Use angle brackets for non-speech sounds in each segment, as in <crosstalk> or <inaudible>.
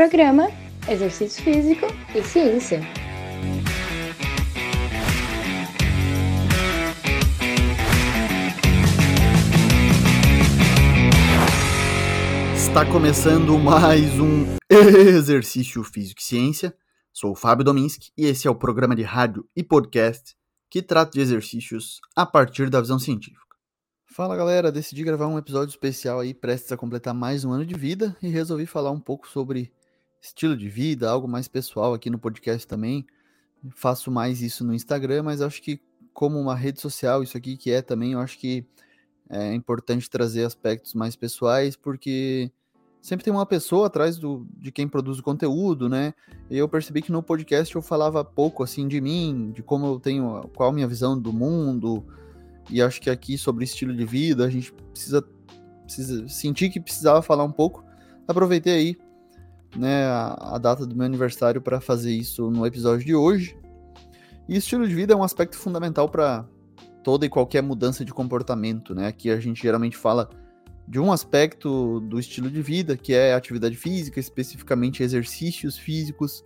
Programa Exercício Físico e Ciência. Está começando mais um <laughs> Exercício Físico e Ciência. Sou o Fábio Dominski e esse é o programa de rádio e podcast que trata de exercícios a partir da visão científica. Fala galera, decidi gravar um episódio especial aí, prestes a completar mais um ano de vida e resolvi falar um pouco sobre estilo de vida, algo mais pessoal aqui no podcast também. Faço mais isso no Instagram, mas acho que como uma rede social, isso aqui que é também, eu acho que é importante trazer aspectos mais pessoais, porque sempre tem uma pessoa atrás do, de quem produz o conteúdo, né? E eu percebi que no podcast eu falava pouco assim de mim, de como eu tenho, qual a minha visão do mundo. E acho que aqui sobre estilo de vida a gente precisa, precisa sentir que precisava falar um pouco. Aproveitei aí, né, a, a data do meu aniversário para fazer isso no episódio de hoje. E estilo de vida é um aspecto fundamental para toda e qualquer mudança de comportamento, né? Aqui a gente geralmente fala de um aspecto do estilo de vida, que é atividade física, especificamente exercícios físicos,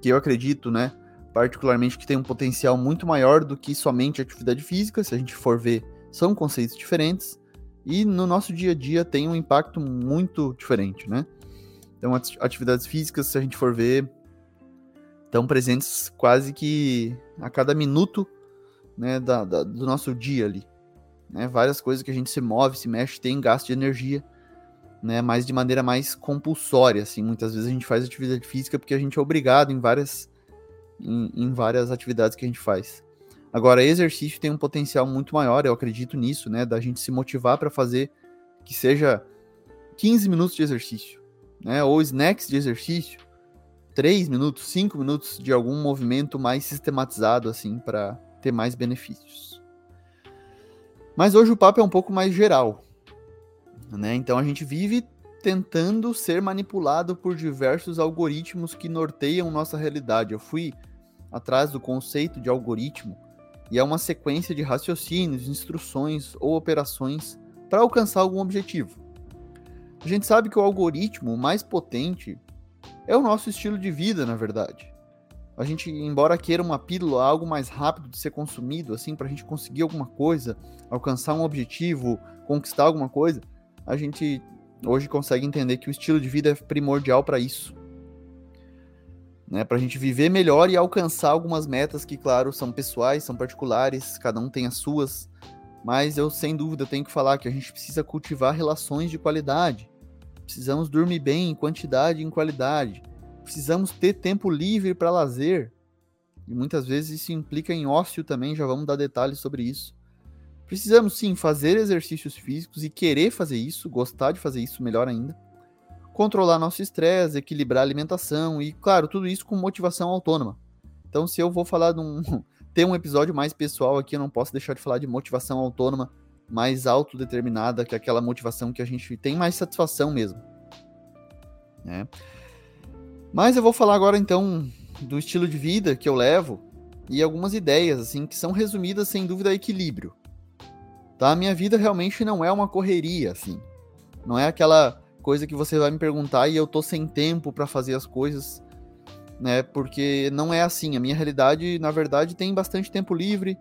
que eu acredito, né, particularmente que tem um potencial muito maior do que somente atividade física, se a gente for ver, são conceitos diferentes e no nosso dia a dia tem um impacto muito diferente, né? Então, atividades físicas, se a gente for ver, estão presentes quase que a cada minuto né, da, da, do nosso dia ali né? Várias coisas que a gente se move, se mexe, tem gasto de energia, né? Mas de maneira mais compulsória, assim. Muitas vezes a gente faz atividade física porque a gente é obrigado em várias, em, em várias atividades que a gente faz. Agora, exercício tem um potencial muito maior, eu acredito nisso, né? Da gente se motivar para fazer que seja 15 minutos de exercício, né? Ou snacks de exercício, 3 minutos, 5 minutos de algum movimento mais sistematizado, assim, para ter mais benefícios. Mas hoje o papo é um pouco mais geral. Né? Então a gente vive tentando ser manipulado por diversos algoritmos que norteiam nossa realidade. Eu fui atrás do conceito de algoritmo e é uma sequência de raciocínios, instruções ou operações para alcançar algum objetivo. A gente sabe que o algoritmo mais potente é o nosso estilo de vida, na verdade a gente, embora queira uma pílula, algo mais rápido de ser consumido, assim, para a gente conseguir alguma coisa, alcançar um objetivo, conquistar alguma coisa, a gente hoje consegue entender que o estilo de vida é primordial para isso. Né, para a gente viver melhor e alcançar algumas metas que, claro, são pessoais, são particulares, cada um tem as suas, mas eu sem dúvida tenho que falar que a gente precisa cultivar relações de qualidade. Precisamos dormir bem em quantidade e em qualidade precisamos ter tempo livre para lazer. E muitas vezes isso implica em ócio também, já vamos dar detalhes sobre isso. Precisamos sim fazer exercícios físicos e querer fazer isso, gostar de fazer isso melhor ainda. Controlar nosso estresse, equilibrar a alimentação e, claro, tudo isso com motivação autônoma. Então, se eu vou falar de um. <laughs> ter um episódio mais pessoal aqui, eu não posso deixar de falar de motivação autônoma mais autodeterminada, que é aquela motivação que a gente tem mais satisfação mesmo. Né? Mas eu vou falar agora então do estilo de vida que eu levo e algumas ideias assim que são resumidas sem dúvida a equilíbrio. Tá? A minha vida realmente não é uma correria assim. Não é aquela coisa que você vai me perguntar e eu tô sem tempo para fazer as coisas, né? Porque não é assim. A minha realidade, na verdade, tem bastante tempo livre,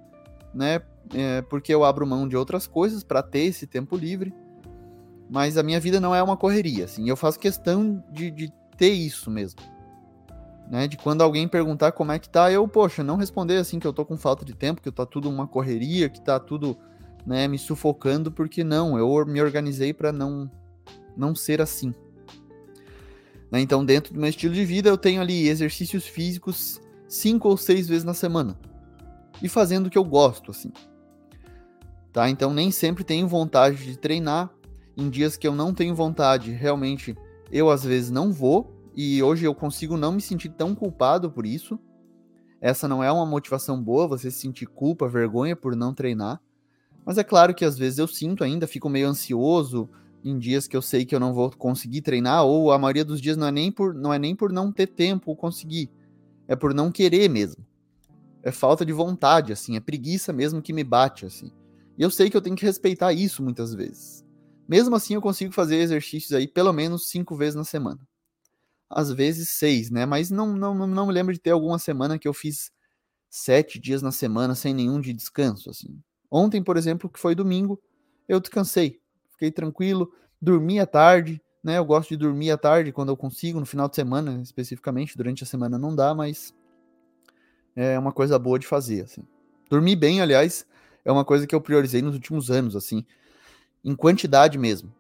né? É porque eu abro mão de outras coisas para ter esse tempo livre. Mas a minha vida não é uma correria, assim. Eu faço questão de, de ter isso mesmo. Né, de quando alguém perguntar como é que tá, eu, poxa, não responder assim que eu tô com falta de tempo, que tá tudo uma correria, que tá tudo, né, me sufocando, porque não, eu me organizei para não não ser assim. Né, então, dentro do meu estilo de vida, eu tenho ali exercícios físicos cinco ou seis vezes na semana. E fazendo o que eu gosto, assim. Tá? Então, nem sempre tenho vontade de treinar. Em dias que eu não tenho vontade, realmente eu às vezes não vou, e hoje eu consigo não me sentir tão culpado por isso. Essa não é uma motivação boa, você sentir culpa, vergonha por não treinar. Mas é claro que às vezes eu sinto ainda, fico meio ansioso em dias que eu sei que eu não vou conseguir treinar, ou a maioria dos dias não é nem por não, é nem por não ter tempo ou conseguir, é por não querer mesmo. É falta de vontade, assim, é preguiça mesmo que me bate, assim. E eu sei que eu tenho que respeitar isso muitas vezes. Mesmo assim, eu consigo fazer exercícios aí pelo menos cinco vezes na semana. às vezes seis, né? Mas não, não, não me lembro de ter alguma semana que eu fiz sete dias na semana sem nenhum de descanso, assim. Ontem, por exemplo, que foi domingo, eu descansei, fiquei tranquilo, dormi à tarde, né? Eu gosto de dormir à tarde quando eu consigo, no final de semana especificamente, durante a semana não dá, mas é uma coisa boa de fazer, assim. Dormir bem, aliás, é uma coisa que eu priorizei nos últimos anos, assim, em quantidade mesmo.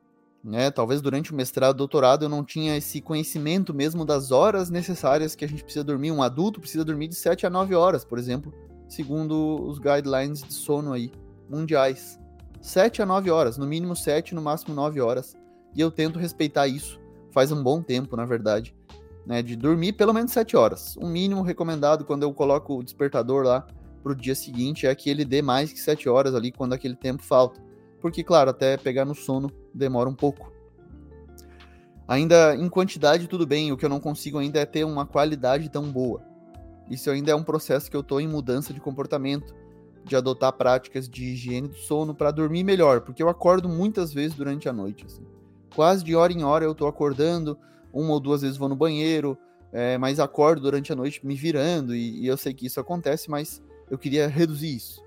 Né? Talvez durante o mestrado, doutorado, eu não tinha esse conhecimento mesmo das horas necessárias que a gente precisa dormir. Um adulto precisa dormir de 7 a 9 horas, por exemplo, segundo os guidelines de sono aí, mundiais. 7 a 9 horas, no mínimo 7, no máximo 9 horas. E eu tento respeitar isso faz um bom tempo, na verdade. Né, de dormir pelo menos 7 horas. O mínimo recomendado quando eu coloco o despertador lá para o dia seguinte é que ele dê mais que 7 horas ali quando aquele tempo falta porque, claro, até pegar no sono demora um pouco. Ainda em quantidade, tudo bem, o que eu não consigo ainda é ter uma qualidade tão boa. Isso ainda é um processo que eu estou em mudança de comportamento, de adotar práticas de higiene do sono para dormir melhor, porque eu acordo muitas vezes durante a noite. Assim. Quase de hora em hora eu estou acordando, uma ou duas vezes vou no banheiro, é, mas acordo durante a noite me virando, e, e eu sei que isso acontece, mas eu queria reduzir isso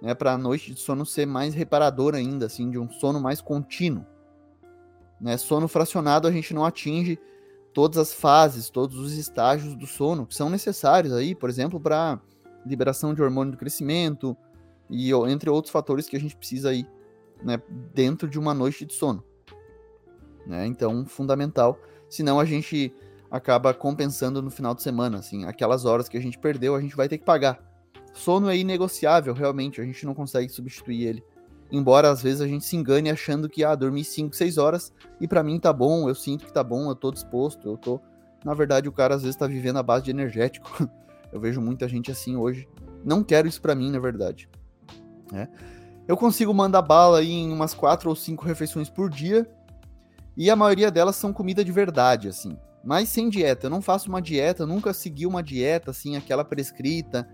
né, para a noite de sono ser mais reparadora ainda, assim, de um sono mais contínuo. Né? Sono fracionado a gente não atinge todas as fases, todos os estágios do sono que são necessários aí, por exemplo, para liberação de hormônio do crescimento e entre outros fatores que a gente precisa aí, né, dentro de uma noite de sono. Né? Então, fundamental. Senão a gente acaba compensando no final de semana, assim, aquelas horas que a gente perdeu, a gente vai ter que pagar sono é inegociável, realmente, a gente não consegue substituir ele. Embora às vezes a gente se engane achando que, ah, dormi 5, 6 horas e para mim tá bom, eu sinto que tá bom, eu tô disposto, eu tô. Na verdade, o cara às vezes tá vivendo a base de energético. <laughs> eu vejo muita gente assim hoje. Não quero isso para mim, na verdade. É. Eu consigo mandar bala em umas 4 ou 5 refeições por dia. E a maioria delas são comida de verdade, assim. Mas sem dieta. Eu não faço uma dieta, nunca segui uma dieta, assim, aquela prescrita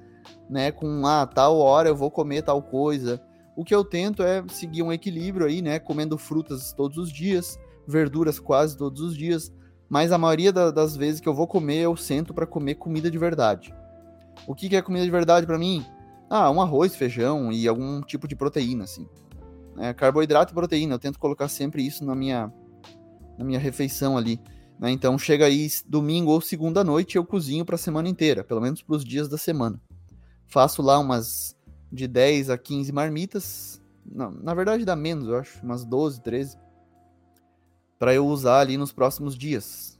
né, com ah, tal hora eu vou comer tal coisa. O que eu tento é seguir um equilíbrio aí, né, comendo frutas todos os dias, verduras quase todos os dias, mas a maioria da, das vezes que eu vou comer, eu sento para comer comida de verdade. O que, que é comida de verdade para mim? Ah, um arroz, feijão e algum tipo de proteína, assim. É, carboidrato e proteína, eu tento colocar sempre isso na minha, na minha refeição ali. Né? Então chega aí domingo ou segunda noite eu cozinho para a semana inteira, pelo menos para os dias da semana. Faço lá umas de 10 a 15 marmitas. Não, na verdade dá menos, eu acho, umas 12, 13. Para eu usar ali nos próximos dias.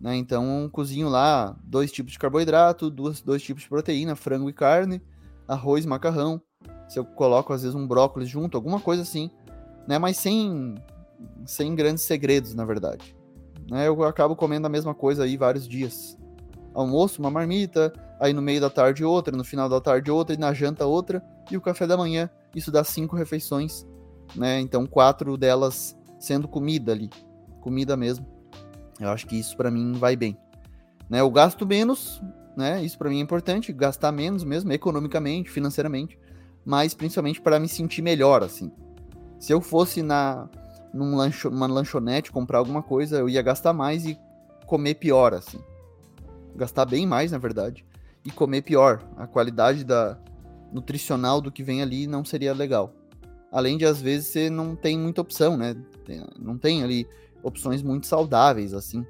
Né? Então, cozinho lá dois tipos de carboidrato, dois, dois tipos de proteína, frango e carne, arroz, macarrão. Se eu coloco às vezes um brócolis junto, alguma coisa assim, né? Mas sem sem grandes segredos, na verdade. Né? Eu acabo comendo a mesma coisa aí vários dias. Almoço, uma marmita, aí no meio da tarde outra, no final da tarde outra, e na janta outra, e o café da manhã. Isso dá cinco refeições, né? Então, quatro delas sendo comida ali, comida mesmo. Eu acho que isso para mim vai bem. Né? Eu gasto menos, né? Isso para mim é importante, gastar menos mesmo, economicamente, financeiramente, mas principalmente para me sentir melhor, assim. Se eu fosse na num lancho, lanchonete comprar alguma coisa, eu ia gastar mais e comer pior, assim. Gastar bem mais, na verdade e comer pior. A qualidade da nutricional do que vem ali não seria legal. Além de às vezes você não tem muita opção, né? Não tem ali opções muito saudáveis assim.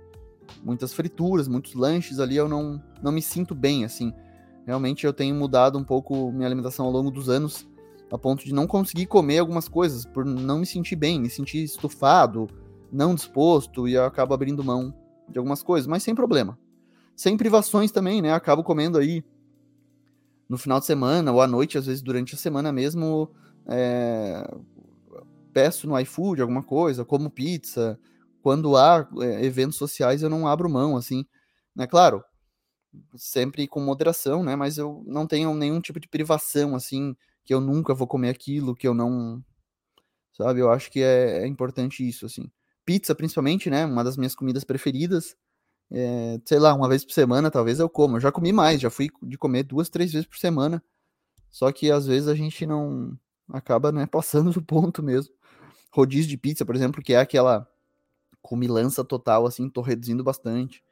Muitas frituras, muitos lanches ali eu não não me sinto bem assim. Realmente eu tenho mudado um pouco minha alimentação ao longo dos anos, a ponto de não conseguir comer algumas coisas por não me sentir bem, me sentir estufado, não disposto e eu acabo abrindo mão de algumas coisas, mas sem problema sem privações também, né? Acabo comendo aí no final de semana ou à noite, às vezes durante a semana mesmo, é, peço no iFood alguma coisa, como pizza. Quando há é, eventos sociais, eu não abro mão, assim, né? Claro, sempre com moderação, né? Mas eu não tenho nenhum tipo de privação, assim, que eu nunca vou comer aquilo, que eu não. Sabe? Eu acho que é, é importante isso, assim. Pizza, principalmente, né? Uma das minhas comidas preferidas é, sei lá, uma vez por semana, talvez eu como. Eu já comi mais, já fui de comer duas, três vezes por semana. Só que às vezes a gente não acaba, né, passando do ponto mesmo. Rodízio de pizza, por exemplo, que é aquela cumilança total, assim, tô reduzindo bastante.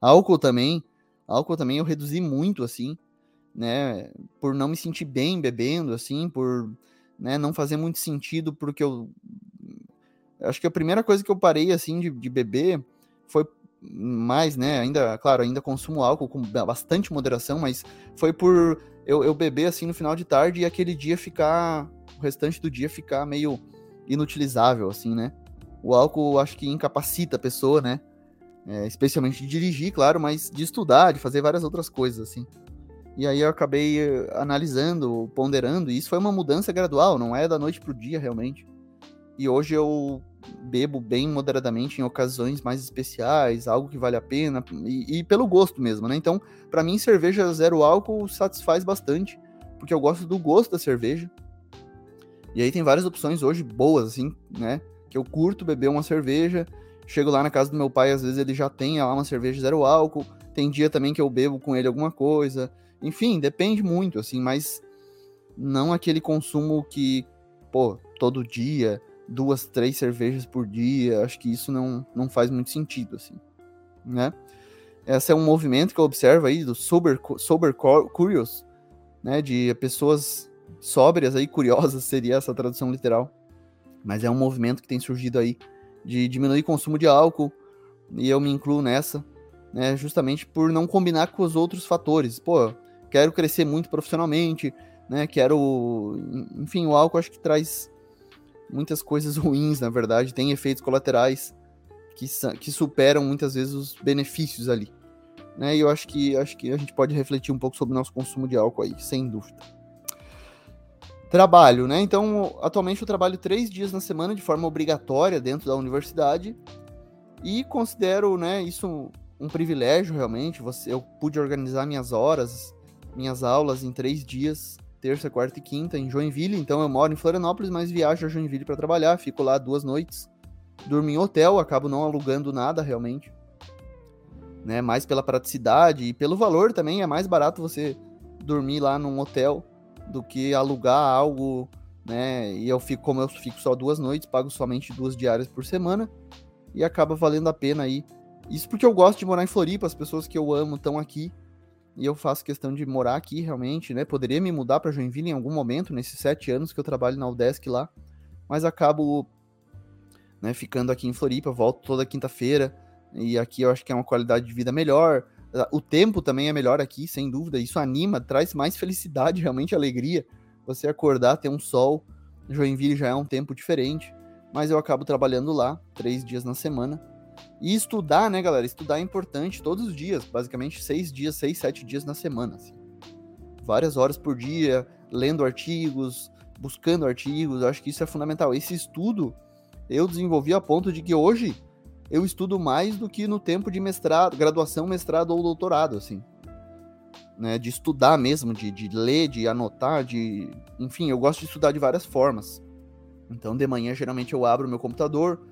Álcool também, álcool também eu reduzi muito, assim, né, por não me sentir bem bebendo, assim, por né, não fazer muito sentido, porque eu acho que a primeira coisa que eu parei, assim, de, de beber foi mais, né, ainda, claro, ainda consumo álcool com bastante moderação, mas foi por eu, eu beber, assim, no final de tarde e aquele dia ficar, o restante do dia ficar meio inutilizável, assim, né, o álcool acho que incapacita a pessoa, né, é, especialmente de dirigir, claro, mas de estudar, de fazer várias outras coisas, assim. E aí eu acabei eh, analisando, ponderando, e isso foi uma mudança gradual, não é da noite pro dia realmente. E hoje eu bebo bem moderadamente em ocasiões mais especiais, algo que vale a pena, e, e pelo gosto mesmo, né? Então, para mim, cerveja zero álcool satisfaz bastante, porque eu gosto do gosto da cerveja. E aí tem várias opções hoje boas, assim, né? Que eu curto beber uma cerveja. Chego lá na casa do meu pai, às vezes ele já tem lá uma cerveja zero álcool. Tem dia também que eu bebo com ele alguma coisa. Enfim, depende muito, assim, mas não aquele consumo que, pô, todo dia, duas, três cervejas por dia, acho que isso não, não faz muito sentido, assim, né? Esse é um movimento que eu observo aí do sober, sober curious, né, de pessoas sóbrias aí, <laughs> curiosas seria essa tradução literal, mas é um movimento que tem surgido aí de diminuir o consumo de álcool, e eu me incluo nessa, né, justamente por não combinar com os outros fatores. Pô, quero crescer muito profissionalmente, né? Quero, enfim, o álcool acho que traz muitas coisas <laughs> ruins, na verdade, tem efeitos colaterais que, que superam muitas vezes os benefícios ali. Né? E eu acho que acho que a gente pode refletir um pouco sobre o nosso consumo de álcool aí, sem dúvida. Trabalho, né? Então, atualmente eu trabalho três dias na semana de forma obrigatória dentro da universidade e considero, né, isso um privilégio realmente. Você, eu pude organizar minhas horas, minhas aulas em três dias, terça, quarta e quinta, em Joinville. Então eu moro em Florianópolis, mas viajo a Joinville para trabalhar, fico lá duas noites, durmo em hotel, acabo não alugando nada realmente. Né, mais pela praticidade e pelo valor também, é mais barato você dormir lá num hotel do que alugar algo, né? E eu fico, como eu fico só duas noites, pago somente duas diárias por semana e acaba valendo a pena aí. Isso porque eu gosto de morar em Floripa, as pessoas que eu amo estão aqui e eu faço questão de morar aqui realmente, né? Poderia me mudar para Joinville em algum momento, nesses sete anos que eu trabalho na UDESC lá, mas acabo né, ficando aqui em Floripa, volto toda quinta-feira, e aqui eu acho que é uma qualidade de vida melhor. O tempo também é melhor aqui, sem dúvida, isso anima, traz mais felicidade, <laughs> realmente alegria. Você acordar, ter um sol, Joinville já é um tempo diferente, mas eu acabo trabalhando lá, três dias na semana, e estudar, né, galera? Estudar é importante todos os dias, basicamente seis dias, seis, sete dias na semana. Assim. Várias horas por dia, lendo artigos, buscando artigos, eu acho que isso é fundamental. Esse estudo eu desenvolvi a ponto de que hoje eu estudo mais do que no tempo de mestrado, graduação, mestrado ou doutorado, assim. Né, de estudar mesmo, de, de ler, de anotar, de. Enfim, eu gosto de estudar de várias formas. Então, de manhã, geralmente, eu abro meu computador,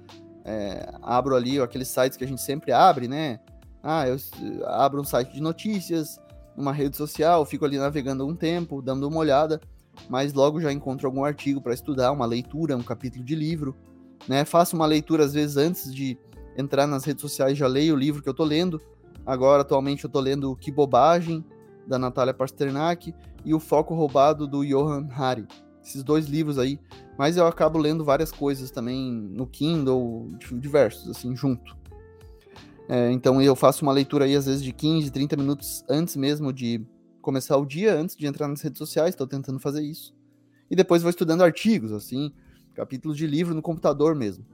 é, abro ali aqueles sites que a gente sempre abre, né? Ah, eu abro um site de notícias, uma rede social, fico ali navegando um tempo, dando uma olhada, mas logo já encontro algum artigo para estudar, uma leitura, um capítulo de livro, né? Faço uma leitura às vezes antes de entrar nas redes sociais, já leio o livro que eu tô lendo. Agora, atualmente, eu tô lendo Que Bobagem, da Natália Pasternak, e O Foco Roubado, do Johan Hari. Esses dois livros aí mas eu acabo lendo várias coisas também no Kindle, diversos, assim, junto. É, então eu faço uma leitura aí, às vezes, de 15, 30 minutos antes mesmo de começar o dia, antes de entrar nas redes sociais, estou tentando fazer isso. E depois vou estudando artigos, assim, capítulos de livro no computador mesmo.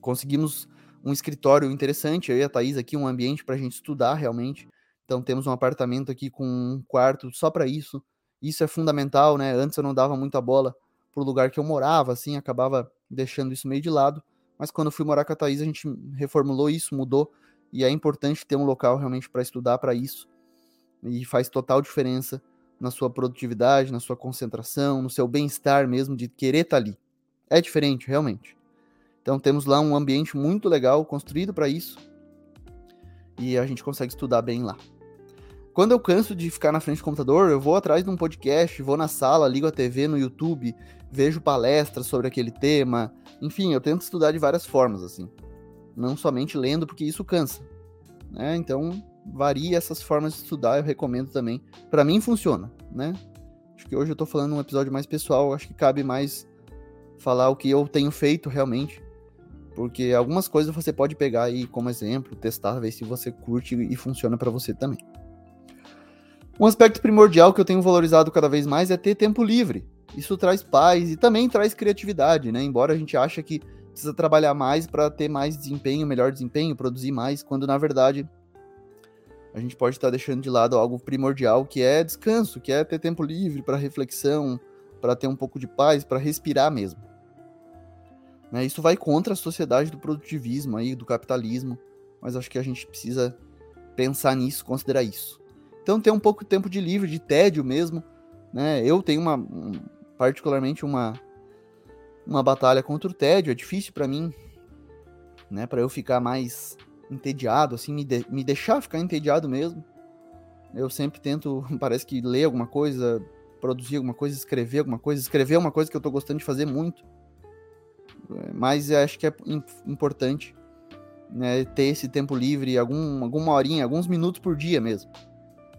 Conseguimos um escritório interessante, eu e a Thaís aqui, um ambiente para a gente estudar realmente. Então temos um apartamento aqui com um quarto só para isso. Isso é fundamental, né? Antes eu não dava muita bola pro lugar que eu morava, assim, acabava deixando isso meio de lado. Mas quando eu fui morar com a Thaís, a gente reformulou isso, mudou. E é importante ter um local realmente para estudar para isso. E faz total diferença na sua produtividade, na sua concentração, no seu bem-estar mesmo, de querer estar tá ali. É diferente, realmente. Então temos lá um ambiente muito legal, construído para isso. E a gente consegue estudar bem lá. Quando eu canso de ficar na frente do computador, eu vou atrás de um podcast, vou na sala, ligo a TV no YouTube, vejo palestras sobre aquele tema. Enfim, eu tento estudar de várias formas, assim. não somente lendo, porque isso cansa. Né? Então, varia essas formas de estudar, eu recomendo também. Para mim funciona, né? Acho que hoje eu tô falando um episódio mais pessoal, acho que cabe mais falar o que eu tenho feito realmente. Porque algumas coisas você pode pegar aí como exemplo, testar, ver se você curte e funciona para você também. Um aspecto primordial que eu tenho valorizado cada vez mais é ter tempo livre. Isso traz paz e também traz criatividade, né? Embora a gente ache que precisa trabalhar mais para ter mais desempenho, melhor desempenho, produzir mais, quando na verdade a gente pode estar deixando de lado algo primordial que é descanso, que é ter tempo livre para reflexão, para ter um pouco de paz, para respirar mesmo. Né? Isso vai contra a sociedade do produtivismo aí, do capitalismo, mas acho que a gente precisa pensar nisso, considerar isso. Então ter um pouco de tempo de livre, de tédio mesmo, né? Eu tenho uma um, particularmente uma uma batalha contra o tédio, é difícil para mim, né, para eu ficar mais entediado assim, me, de, me deixar ficar entediado mesmo. Eu sempre tento, <laughs> parece que ler alguma coisa, produzir alguma coisa, escrever alguma coisa, escrever uma coisa que eu tô gostando de fazer muito. Mas acho que é importante né, ter esse tempo livre, algum, alguma horinha, alguns minutos por dia mesmo.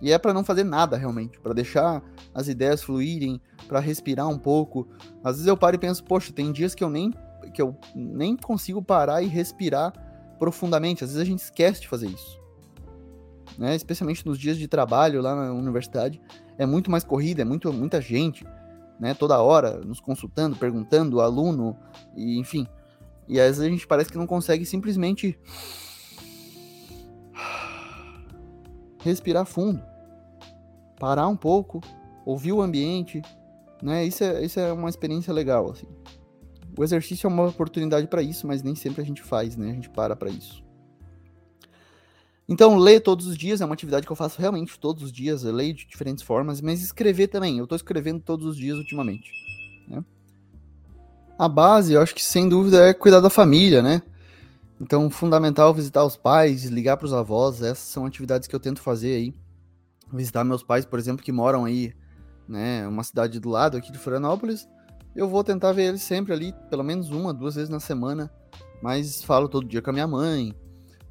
E é para não fazer nada realmente, para deixar as ideias fluírem, para respirar um pouco. Às vezes eu paro e penso, poxa, tem dias que eu nem que eu nem consigo parar e respirar profundamente. Às vezes a gente esquece de fazer isso. Né? Especialmente nos dias de trabalho lá na universidade, é muito mais corrida, é muito muita gente, né, toda hora nos consultando, perguntando, aluno, e enfim. E às vezes a gente parece que não consegue simplesmente respirar fundo, parar um pouco, ouvir o ambiente, né? Isso é, isso é uma experiência legal, assim. O exercício é uma oportunidade para isso, mas nem sempre a gente faz, né? A gente para para isso. Então, ler todos os dias é uma atividade que eu faço realmente todos os dias. Eu leio de diferentes formas, mas escrever também. Eu estou escrevendo todos os dias ultimamente. Né? A base, eu acho que sem dúvida é cuidar da família, né? Então, fundamental visitar os pais, ligar para os avós, essas são atividades que eu tento fazer aí. Visitar meus pais, por exemplo, que moram aí, né, uma cidade do lado aqui de Florianópolis. Eu vou tentar ver eles sempre ali, pelo menos uma, duas vezes na semana, mas falo todo dia com a minha mãe.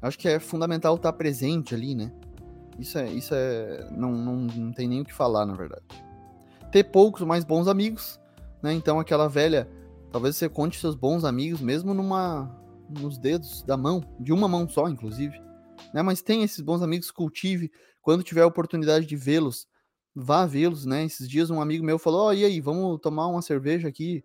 Acho que é fundamental estar presente ali, né? Isso é, isso é, não, não, não tem nem o que falar, na verdade. Ter poucos, mais bons amigos, né? Então aquela velha, talvez você conte seus bons amigos mesmo numa nos dedos da mão, de uma mão só, inclusive. Né? Mas tem esses bons amigos, cultive. Quando tiver a oportunidade de vê-los, vá vê-los, né? Esses dias um amigo meu falou: oh, e aí, vamos tomar uma cerveja aqui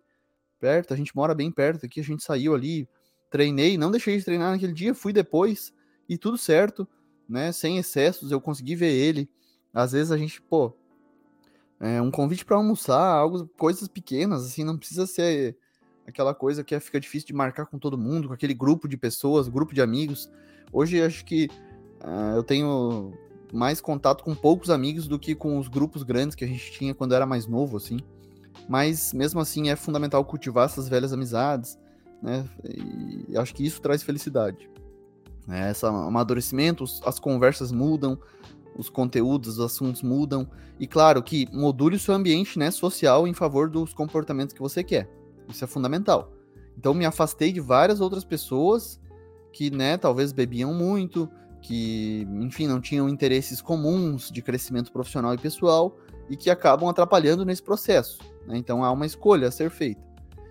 perto? A gente mora bem perto aqui, a gente saiu ali, treinei, não deixei de treinar naquele dia, fui depois e tudo certo, né? Sem excessos, eu consegui ver ele. Às vezes a gente, pô, é um convite para almoçar, algo, coisas pequenas, assim, não precisa ser aquela coisa que é, fica difícil de marcar com todo mundo, com aquele grupo de pessoas, grupo de amigos. Hoje acho que uh, eu tenho mais contato com poucos amigos do que com os grupos grandes que a gente tinha quando era mais novo, assim. Mas mesmo assim é fundamental cultivar essas velhas amizades, né? E acho que isso traz felicidade. É, esse amadurecimento, as conversas mudam, os conteúdos, os assuntos mudam. E claro que module o seu ambiente né, social em favor dos comportamentos que você quer. Isso é fundamental. Então me afastei de várias outras pessoas que, né, talvez bebiam muito, que, enfim, não tinham interesses comuns de crescimento profissional e pessoal e que acabam atrapalhando nesse processo. Né? Então há uma escolha a ser feita.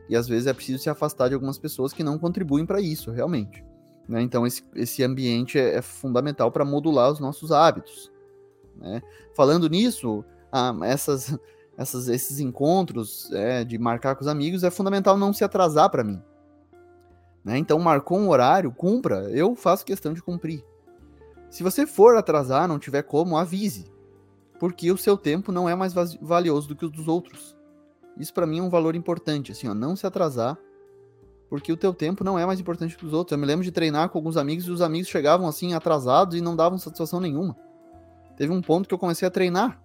E às vezes é preciso se afastar de algumas pessoas que não contribuem para isso, realmente. Né? Então esse, esse ambiente é, é fundamental para modular os nossos hábitos. Né? Falando nisso, ah, essas essas, esses encontros é, de marcar com os amigos, é fundamental não se atrasar para mim. Né? Então, marcou um horário, cumpra. Eu faço questão de cumprir. Se você for atrasar, não tiver como, avise. Porque o seu tempo não é mais valioso do que o dos outros. Isso para mim é um valor importante, assim, ó, não se atrasar, porque o teu tempo não é mais importante que os outros. Eu me lembro de treinar com alguns amigos e os amigos chegavam assim atrasados e não davam satisfação nenhuma. Teve um ponto que eu comecei a treinar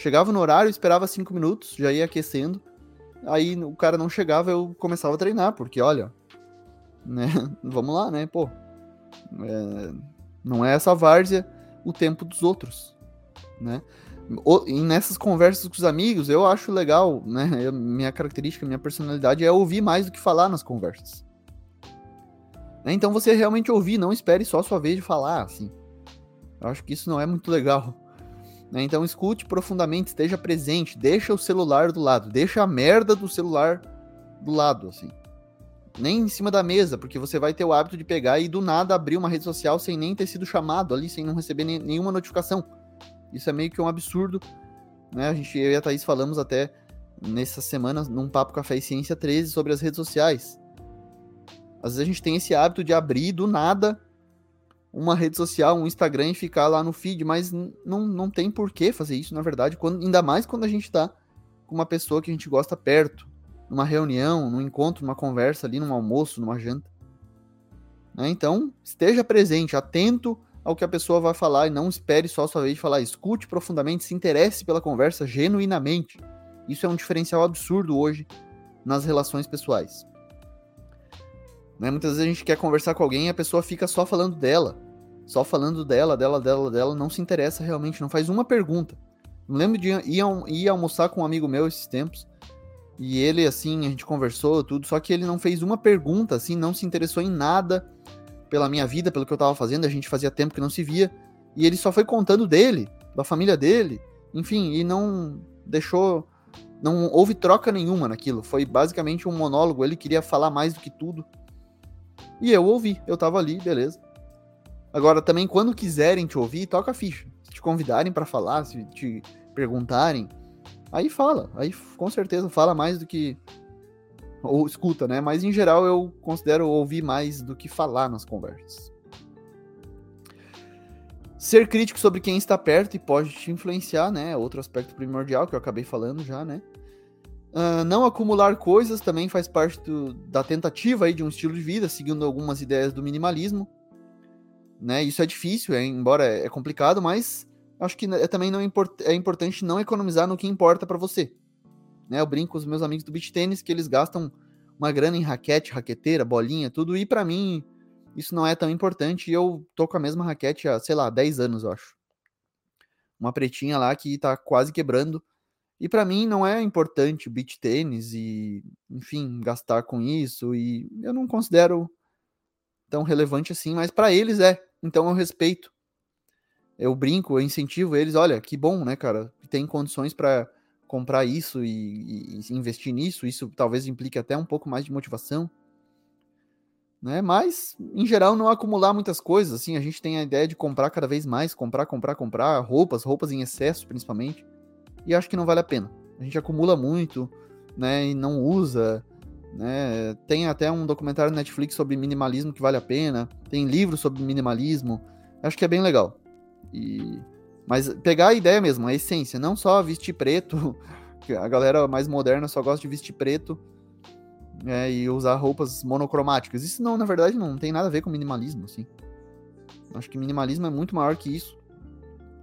Chegava no horário, esperava cinco minutos, já ia aquecendo. Aí o cara não chegava, eu começava a treinar, porque olha, né? <laughs> Vamos lá, né? Pô, é, não é essa várzea o tempo dos outros, né? O, e nessas conversas com os amigos, eu acho legal, né? <laughs> Eu, minha característica, minha personalidade é ouvir mais do que falar nas conversas. Né? Então você realmente ouvir, não espere só a sua vez de falar, assim. Eu acho que isso não é muito legal. Né? Então escute profundamente, esteja presente, deixa o celular do lado, deixa a merda do celular do lado, assim. Nem em cima da mesa, porque você vai ter o hábito de pegar e do nada abrir uma rede social sem nem ter sido chamado ali, sem não receber nenhuma notificação. Isso é meio que um absurdo. Né? A gente, eu e a Thaís falamos até nessas semanas num Papo Café e Ciência 13 sobre as redes sociais. Às vezes a gente tem esse hábito de abrir do nada uma rede social, um Instagram e ficar lá no feed, mas não, não tem por que fazer isso, na verdade, quando, ainda mais quando a gente tá com uma pessoa que a gente gosta perto, numa reunião, num encontro, numa conversa ali, num almoço, numa janta. Né? Então, esteja presente, atento ao que a pessoa vai falar e não espere só a sua vez de falar. Escute profundamente, se interesse pela conversa genuinamente. Isso é um diferencial absurdo hoje nas relações pessoais. Né? Muitas vezes a gente quer conversar com alguém e a pessoa fica só falando dela. Só falando dela, dela, dela, dela, não se interessa realmente, não faz uma pergunta. Eu lembro de ir, almoçar com um amigo meu esses tempos. E ele, assim, a gente conversou tudo, só que ele não fez uma pergunta, assim, não se interessou em nada pela minha vida, pelo que eu tava fazendo, a gente fazia tempo que não se via. E ele só foi contando dele, da família dele, enfim, e não deixou. Não houve troca nenhuma naquilo. Foi basicamente um monólogo. Ele queria falar mais do que tudo. E eu ouvi, eu tava ali, beleza. Agora, também, quando quiserem te ouvir, toca a ficha. Se te convidarem para falar, se te perguntarem, aí fala. Aí com certeza fala mais do que. Ou escuta, né? Mas em geral eu considero ouvir mais do que falar nas conversas. Ser crítico sobre quem está perto e pode te influenciar, né? Outro aspecto primordial que eu acabei falando já, né? Uh, não acumular coisas também faz parte do, da tentativa aí de um estilo de vida, seguindo algumas ideias do minimalismo. Né? Isso é difícil, é, embora é, complicado, mas acho que é, também não import, é importante não economizar no que importa para você. Né? Eu brinco com os meus amigos do beach tênis que eles gastam uma grana em raquete, raqueteira, bolinha, tudo, e para mim isso não é tão importante. E eu tô com a mesma raquete há, sei lá, 10 anos, eu acho. Uma pretinha lá que tá quase quebrando e para mim não é importante o beach tênis e, enfim, gastar com isso. E eu não considero tão relevante assim, mas para eles é. Então eu respeito. Eu brinco, eu incentivo eles. Olha, que bom, né, cara? Tem condições para comprar isso e, e, investir nisso. Isso talvez implique até um pouco mais de motivação. Né? Mas, em geral, não acumular muitas coisas. Assim, a gente tem a ideia de comprar cada vez mais, comprar, comprar, comprar roupas, roupas em excesso, principalmente e acho que não vale a pena. A gente acumula muito, né, e não usa, né? Tem até um documentário na Netflix sobre minimalismo que vale a pena, tem livros sobre minimalismo, acho que é bem legal. E mas pegar a ideia mesmo, a essência, não só vestir preto, <laughs> que a galera mais moderna só gosta de vestir preto é, e usar roupas monocromáticas. Isso não, na verdade, não tem nada a ver com minimalismo, assim. Acho que minimalismo é muito maior que isso.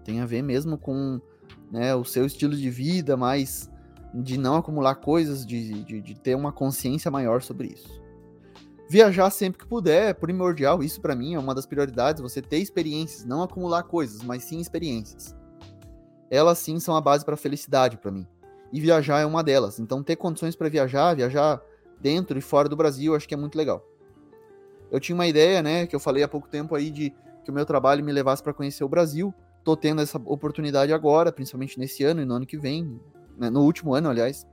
Tem a ver mesmo com né, o seu estilo de vida, mais de não acumular coisas, de, de, de ter uma consciência maior sobre isso. Viajar sempre que puder é primordial, isso para mim é uma das prioridades, você ter experiências, não acumular coisas, mas sim experiências. Elas sim são a base para a felicidade para mim. E viajar é uma delas. Então ter condições para viajar, viajar dentro e fora do Brasil, acho que é muito legal. Eu tinha uma ideia, né, que eu falei há pouco tempo aí de que o meu trabalho me levasse para conhecer o Brasil tô tendo essa oportunidade agora, principalmente nesse ano e no ano que vem, né, no último ano, aliás,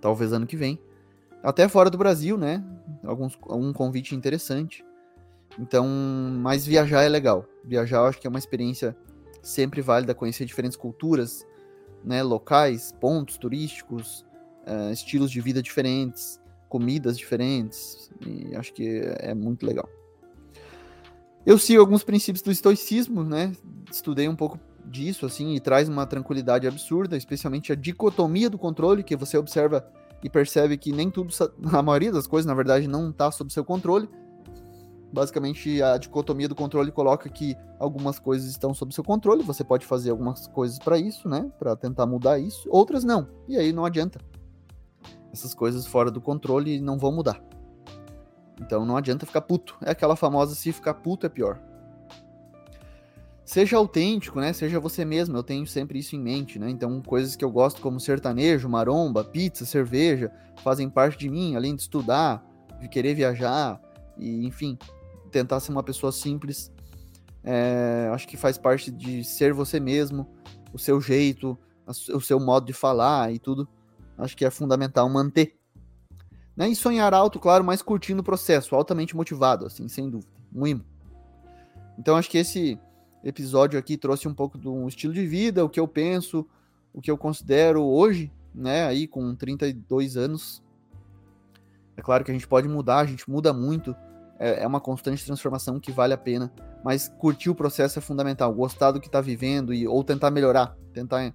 talvez ano que vem, até fora do Brasil, né? Alguns, algum convite interessante. Então, mas viajar é legal. Viajar eu acho que é uma experiência sempre válida, conhecer diferentes culturas, né, locais, pontos turísticos, uh, estilos de vida diferentes, comidas diferentes, e acho que é muito legal. Eu sigo alguns princípios do estoicismo, né? Estudei um pouco disso, assim, e traz uma tranquilidade absurda, especialmente a dicotomia do controle, que você observa e percebe que nem tudo, <laughs> a maioria das coisas, na verdade, não está sob seu controle. Basicamente, a dicotomia do controle coloca que algumas coisas estão sob seu controle, você pode fazer algumas coisas para isso, né? Para tentar mudar isso, outras não. E aí não adianta. Essas coisas fora do controle não vão mudar. Então não adianta ficar puto. É aquela famosa se ficar puto é pior. Seja autêntico, né? Seja você mesmo. Eu tenho sempre isso em mente, né? Então coisas que eu gosto como sertanejo, maromba, pizza, cerveja, fazem parte de mim, além de estudar, de querer viajar, e enfim, tentar ser uma pessoa simples. É, acho que faz parte de ser você mesmo, o seu jeito, o seu modo de falar e tudo. Acho que é fundamental manter. Né? E sonhar alto, claro, mas curtindo o processo, altamente motivado, assim, sem dúvida. Muito. Então acho que esse episódio aqui trouxe um pouco do estilo de vida, o que eu penso, o que eu considero hoje, né, aí com 32 anos. É claro que a gente pode mudar, a gente muda muito, é, é uma constante transformação que vale a pena, mas curtir o processo é fundamental, gostar do que está vivendo e ou tentar melhorar, tentar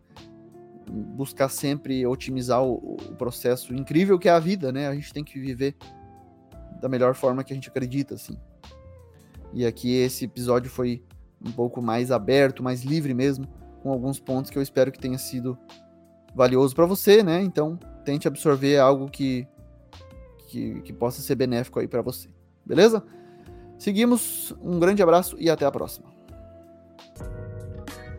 buscar sempre otimizar o, o, processo incrível que é a vida, né? A gente tem que viver da melhor forma que a gente acredita, assim. E aqui esse episódio foi um pouco mais aberto, mais livre mesmo, com alguns pontos que eu espero que tenha sido valioso para você, né? Então, tente absorver algo que, que, que possa ser benéfico aí para você. Beleza? Seguimos, um grande abraço e até a próxima.